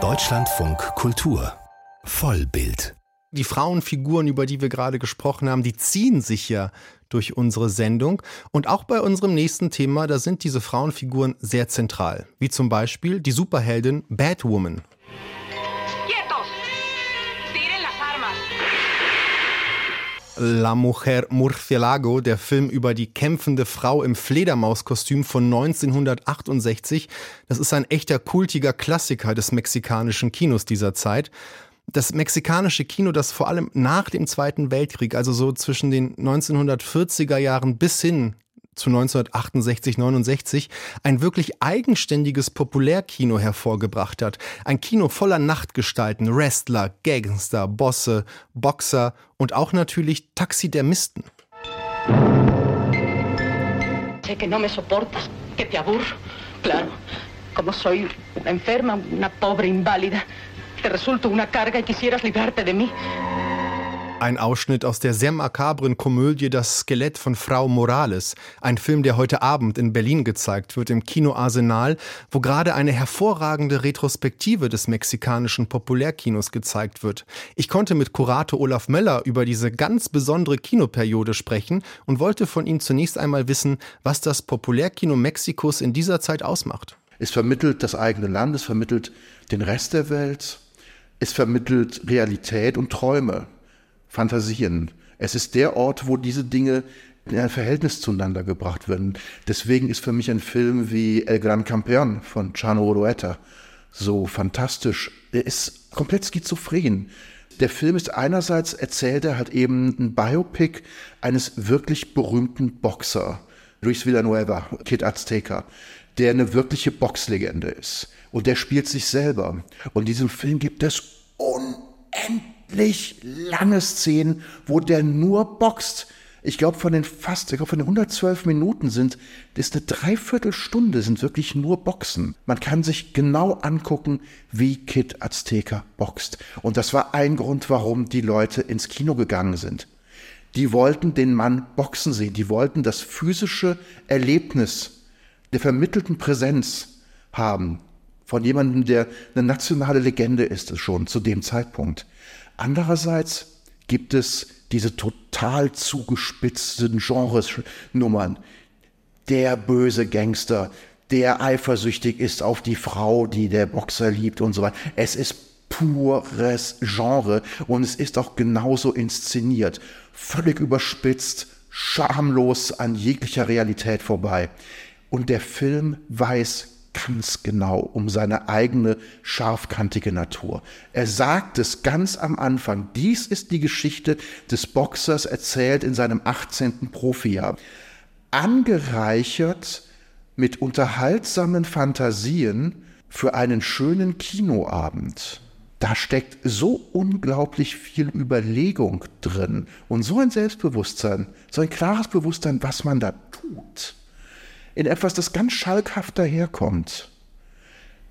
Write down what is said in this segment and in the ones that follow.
Deutschlandfunk Kultur Vollbild die Frauenfiguren, über die wir gerade gesprochen haben, die ziehen sich ja durch unsere Sendung. Und auch bei unserem nächsten Thema, da sind diese Frauenfiguren sehr zentral. Wie zum Beispiel die Superheldin Batwoman. La Mujer Murcielago, der Film über die kämpfende Frau im Fledermauskostüm von 1968. Das ist ein echter kultiger Klassiker des mexikanischen Kinos dieser Zeit das mexikanische Kino, das vor allem nach dem Zweiten Weltkrieg, also so zwischen den 1940er Jahren bis hin zu 1968, 69 ein wirklich eigenständiges Populärkino hervorgebracht hat. Ein Kino voller Nachtgestalten, Wrestler, Gangster, Bosse, Boxer und auch natürlich Taxidermisten. Sé que no me soportas, que te aburro. Claro, como soy una enferma, una pobre inválida. Te resulto una carga y quisieras librarte de mí. Ein Ausschnitt aus der sehr makabren Komödie Das Skelett von Frau Morales. Ein Film, der heute Abend in Berlin gezeigt wird, im Kino Arsenal, wo gerade eine hervorragende Retrospektive des mexikanischen Populärkinos gezeigt wird. Ich konnte mit Kurator Olaf Möller über diese ganz besondere Kinoperiode sprechen und wollte von ihm zunächst einmal wissen, was das Populärkino Mexikos in dieser Zeit ausmacht. Es vermittelt das eigene Land, es vermittelt den Rest der Welt, es vermittelt Realität und Träume, Fantasien. Es ist der Ort, wo diese Dinge in ein Verhältnis zueinander gebracht werden. Deswegen ist für mich ein Film wie El Gran Campeón von Chano Orueta so fantastisch. Er ist komplett schizophren. Der Film ist einerseits erzählt er halt eben ein Biopic eines wirklich berühmten Boxer, Luis Villanueva, Kid Azteca, der eine wirkliche Boxlegende ist und der spielt sich selber. Und in diesem Film gibt es unendlich lange Szenen, wo der nur boxt. Ich glaube, von den fast, ich glaube, von den 112 Minuten sind, ist eine Dreiviertelstunde, sind wirklich nur Boxen. Man kann sich genau angucken, wie Kid Azteca boxt. Und das war ein Grund, warum die Leute ins Kino gegangen sind. Die wollten den Mann boxen sehen. Die wollten das physische Erlebnis der vermittelten Präsenz haben von jemandem, der eine nationale Legende ist, schon zu dem Zeitpunkt. Andererseits gibt es diese total zugespitzten Genres-Nummern. Der böse Gangster, der eifersüchtig ist auf die Frau, die der Boxer liebt und so weiter. Es ist pures Genre und es ist auch genauso inszeniert. Völlig überspitzt, schamlos an jeglicher Realität vorbei. Und der Film weiß ganz genau um seine eigene scharfkantige Natur. Er sagt es ganz am Anfang. Dies ist die Geschichte des Boxers erzählt in seinem 18. Profijahr. Angereichert mit unterhaltsamen Fantasien für einen schönen Kinoabend. Da steckt so unglaublich viel Überlegung drin und so ein Selbstbewusstsein, so ein klares Bewusstsein, was man da tut in etwas, das ganz schalkhaft daherkommt.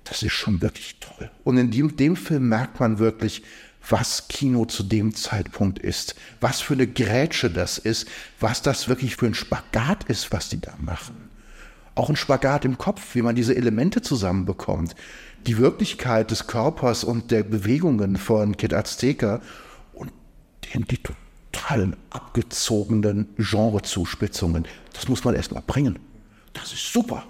Das ist schon wirklich toll. Und in dem, dem Film merkt man wirklich, was Kino zu dem Zeitpunkt ist, was für eine Grätsche das ist, was das wirklich für ein Spagat ist, was die da machen. Auch ein Spagat im Kopf, wie man diese Elemente zusammenbekommt. Die Wirklichkeit des Körpers und der Bewegungen von Kid Azteca und die, die totalen abgezogenen Genrezuspitzungen. Das muss man erst mal bringen. Das ist super.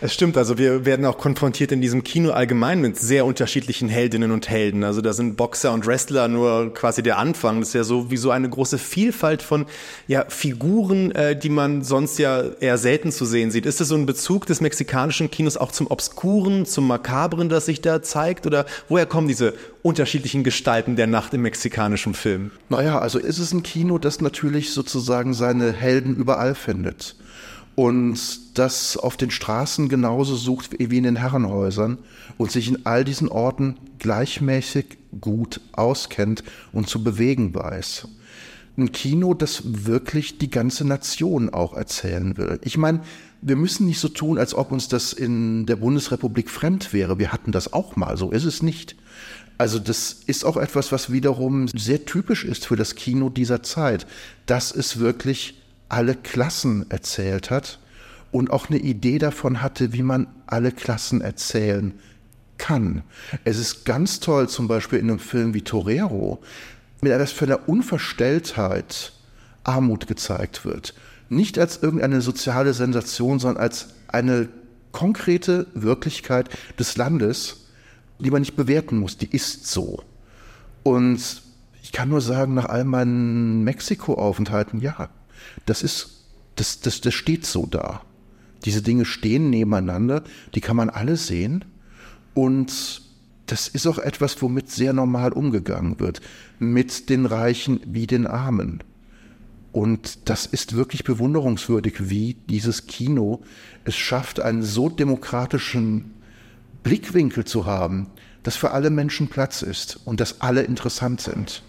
Es stimmt, also wir werden auch konfrontiert in diesem Kino allgemein mit sehr unterschiedlichen Heldinnen und Helden. Also da sind Boxer und Wrestler nur quasi der Anfang. Das ist ja so wie so eine große Vielfalt von ja, Figuren, äh, die man sonst ja eher selten zu sehen sieht. Ist das so ein Bezug des mexikanischen Kinos auch zum Obskuren, zum Makabren, das sich da zeigt? Oder woher kommen diese unterschiedlichen Gestalten der Nacht im mexikanischen Film? Naja, also ist es ein Kino, das natürlich sozusagen seine Helden überall findet und das auf den Straßen genauso sucht wie in den Herrenhäusern und sich in all diesen Orten gleichmäßig gut auskennt und zu bewegen weiß. Ein Kino, das wirklich die ganze Nation auch erzählen will. Ich meine, wir müssen nicht so tun, als ob uns das in der Bundesrepublik fremd wäre. Wir hatten das auch mal, so ist es nicht. Also das ist auch etwas, was wiederum sehr typisch ist für das Kino dieser Zeit, dass es wirklich alle Klassen erzählt hat und auch eine Idee davon hatte, wie man alle Klassen erzählen kann. Es ist ganz toll, zum Beispiel in einem Film wie Torero, mit etwas für eine Unverstelltheit Armut gezeigt wird. Nicht als irgendeine soziale Sensation, sondern als eine konkrete Wirklichkeit des Landes, die man nicht bewerten muss, die ist so. Und ich kann nur sagen, nach all meinen Mexiko-Aufenthalten, ja, das ist, das, das, das steht so da. Diese Dinge stehen nebeneinander, die kann man alle sehen. Und das ist auch etwas, womit sehr normal umgegangen wird. Mit den Reichen wie den Armen. Und das ist wirklich bewunderungswürdig, wie dieses Kino es schafft, einen so demokratischen Blickwinkel zu haben, dass für alle Menschen Platz ist und dass alle interessant sind.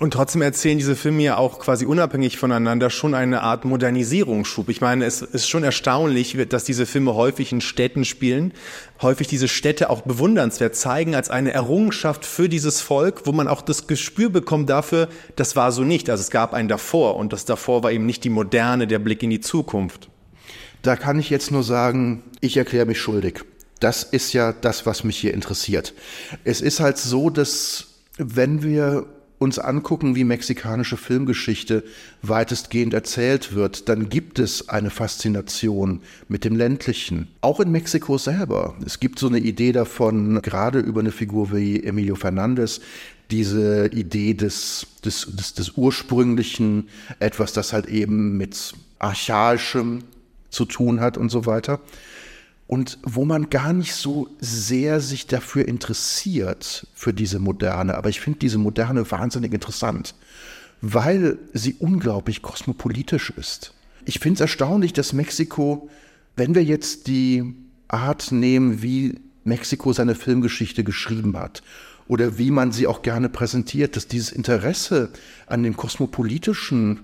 Und trotzdem erzählen diese Filme ja auch quasi unabhängig voneinander schon eine Art Modernisierungsschub. Ich meine, es ist schon erstaunlich, dass diese Filme häufig in Städten spielen, häufig diese Städte auch bewundernswert zeigen als eine Errungenschaft für dieses Volk, wo man auch das Gespür bekommt dafür, das war so nicht. Also es gab einen davor und das davor war eben nicht die Moderne, der Blick in die Zukunft. Da kann ich jetzt nur sagen, ich erkläre mich schuldig. Das ist ja das, was mich hier interessiert. Es ist halt so, dass wenn wir uns angucken, wie mexikanische Filmgeschichte weitestgehend erzählt wird, dann gibt es eine Faszination mit dem ländlichen. Auch in Mexiko selber. Es gibt so eine Idee davon, gerade über eine Figur wie Emilio Fernandez, diese Idee des, des, des, des ursprünglichen, etwas, das halt eben mit archaischem zu tun hat und so weiter und wo man gar nicht so sehr sich dafür interessiert, für diese Moderne. Aber ich finde diese Moderne wahnsinnig interessant, weil sie unglaublich kosmopolitisch ist. Ich finde es erstaunlich, dass Mexiko, wenn wir jetzt die Art nehmen, wie Mexiko seine Filmgeschichte geschrieben hat oder wie man sie auch gerne präsentiert, dass dieses Interesse an dem kosmopolitischen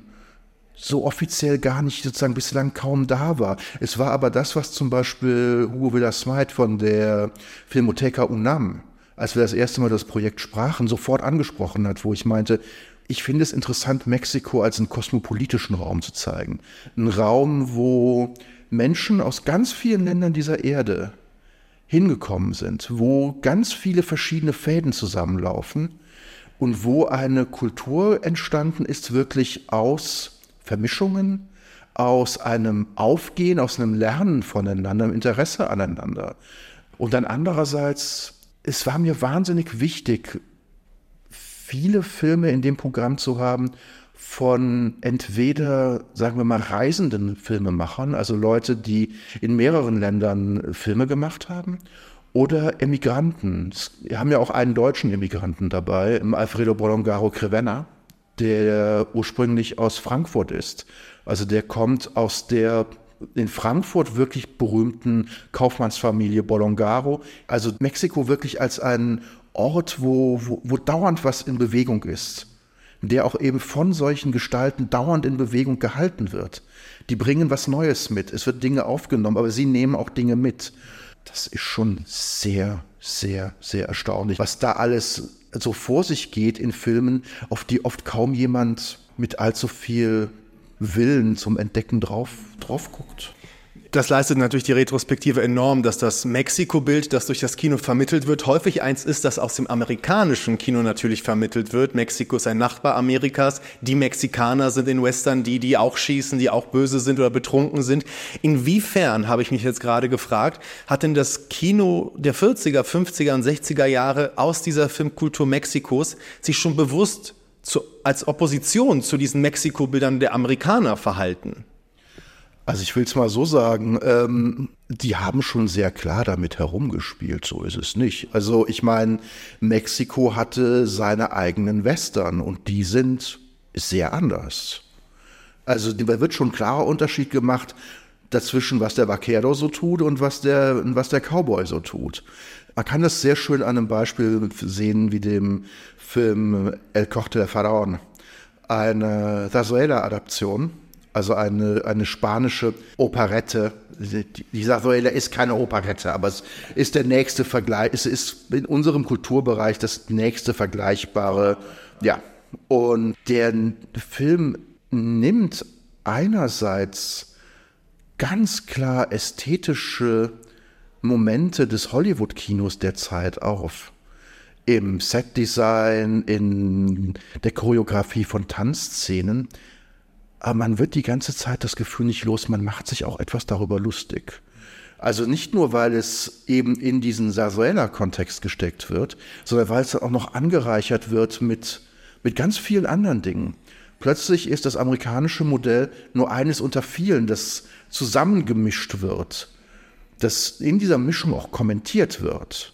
so offiziell gar nicht sozusagen bislang kaum da war. Es war aber das, was zum Beispiel Hugo Villasmite von der Filmotheca UNAM, als wir das erste Mal das Projekt sprachen, sofort angesprochen hat, wo ich meinte, ich finde es interessant, Mexiko als einen kosmopolitischen Raum zu zeigen. Ein Raum, wo Menschen aus ganz vielen Ländern dieser Erde hingekommen sind, wo ganz viele verschiedene Fäden zusammenlaufen und wo eine Kultur entstanden ist, wirklich aus Vermischungen, aus einem Aufgehen, aus einem Lernen voneinander, einem Interesse aneinander. Und dann andererseits, es war mir wahnsinnig wichtig, viele Filme in dem Programm zu haben von entweder, sagen wir mal, reisenden Filmemachern, also Leute, die in mehreren Ländern Filme gemacht haben, oder Emigranten. Wir haben ja auch einen deutschen Emigranten dabei, Alfredo Bolongaro Crevena, der ursprünglich aus Frankfurt ist. Also der kommt aus der in Frankfurt wirklich berühmten Kaufmannsfamilie Bolongaro. Also Mexiko wirklich als ein Ort, wo, wo, wo dauernd was in Bewegung ist, der auch eben von solchen Gestalten dauernd in Bewegung gehalten wird. Die bringen was Neues mit. Es wird Dinge aufgenommen, aber sie nehmen auch Dinge mit. Das ist schon sehr, sehr, sehr erstaunlich, was da alles so vor sich geht in Filmen, auf die oft kaum jemand mit allzu viel Willen zum Entdecken drauf, drauf guckt. Das leistet natürlich die Retrospektive enorm, dass das Mexiko-Bild, das durch das Kino vermittelt wird, häufig eins ist, das aus dem amerikanischen Kino natürlich vermittelt wird. Mexiko ist ein Nachbar Amerikas. Die Mexikaner sind in Western die, die auch schießen, die auch böse sind oder betrunken sind. Inwiefern, habe ich mich jetzt gerade gefragt, hat denn das Kino der 40er, 50er und 60er Jahre aus dieser Filmkultur Mexikos sich schon bewusst zu, als Opposition zu diesen Mexiko-Bildern der Amerikaner verhalten? Also ich will es mal so sagen, ähm, die haben schon sehr klar damit herumgespielt, so ist es nicht. Also ich meine, Mexiko hatte seine eigenen Western und die sind sehr anders. Also da wird schon ein klarer Unterschied gemacht dazwischen, was der Vaquero so tut und was der, was der Cowboy so tut. Man kann das sehr schön an einem Beispiel sehen, wie dem Film El Corte del Faraón, eine Zarzuela-Adaption also eine, eine spanische Operette. Die Zarzuela ist keine Operette, aber es ist der nächste Vergleich, es ist in unserem Kulturbereich das nächste vergleichbare, ja. Und der Film nimmt einerseits ganz klar ästhetische Momente des Hollywood-Kinos der Zeit auf. Im Setdesign, in der Choreografie von Tanzszenen. Aber man wird die ganze Zeit das Gefühl nicht los, man macht sich auch etwas darüber lustig. Also nicht nur, weil es eben in diesen Sarsuela-Kontext gesteckt wird, sondern weil es dann auch noch angereichert wird mit, mit ganz vielen anderen Dingen. Plötzlich ist das amerikanische Modell nur eines unter vielen, das zusammengemischt wird, das in dieser Mischung auch kommentiert wird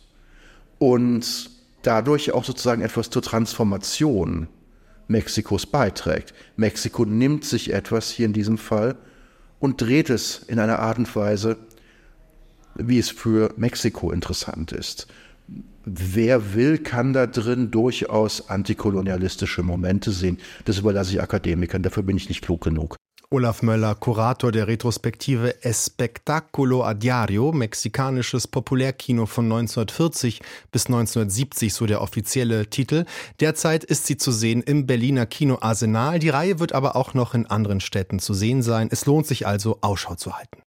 und dadurch auch sozusagen etwas zur Transformation Mexikos beiträgt. Mexiko nimmt sich etwas hier in diesem Fall und dreht es in einer Art und Weise, wie es für Mexiko interessant ist. Wer will, kann da drin durchaus antikolonialistische Momente sehen. Das überlasse ich Akademikern, dafür bin ich nicht klug genug. Olaf Möller, Kurator der Retrospektive Espectaculo a Diario, mexikanisches Populärkino von 1940 bis 1970, so der offizielle Titel. Derzeit ist sie zu sehen im Berliner Kino Arsenal. Die Reihe wird aber auch noch in anderen Städten zu sehen sein. Es lohnt sich also, Ausschau zu halten.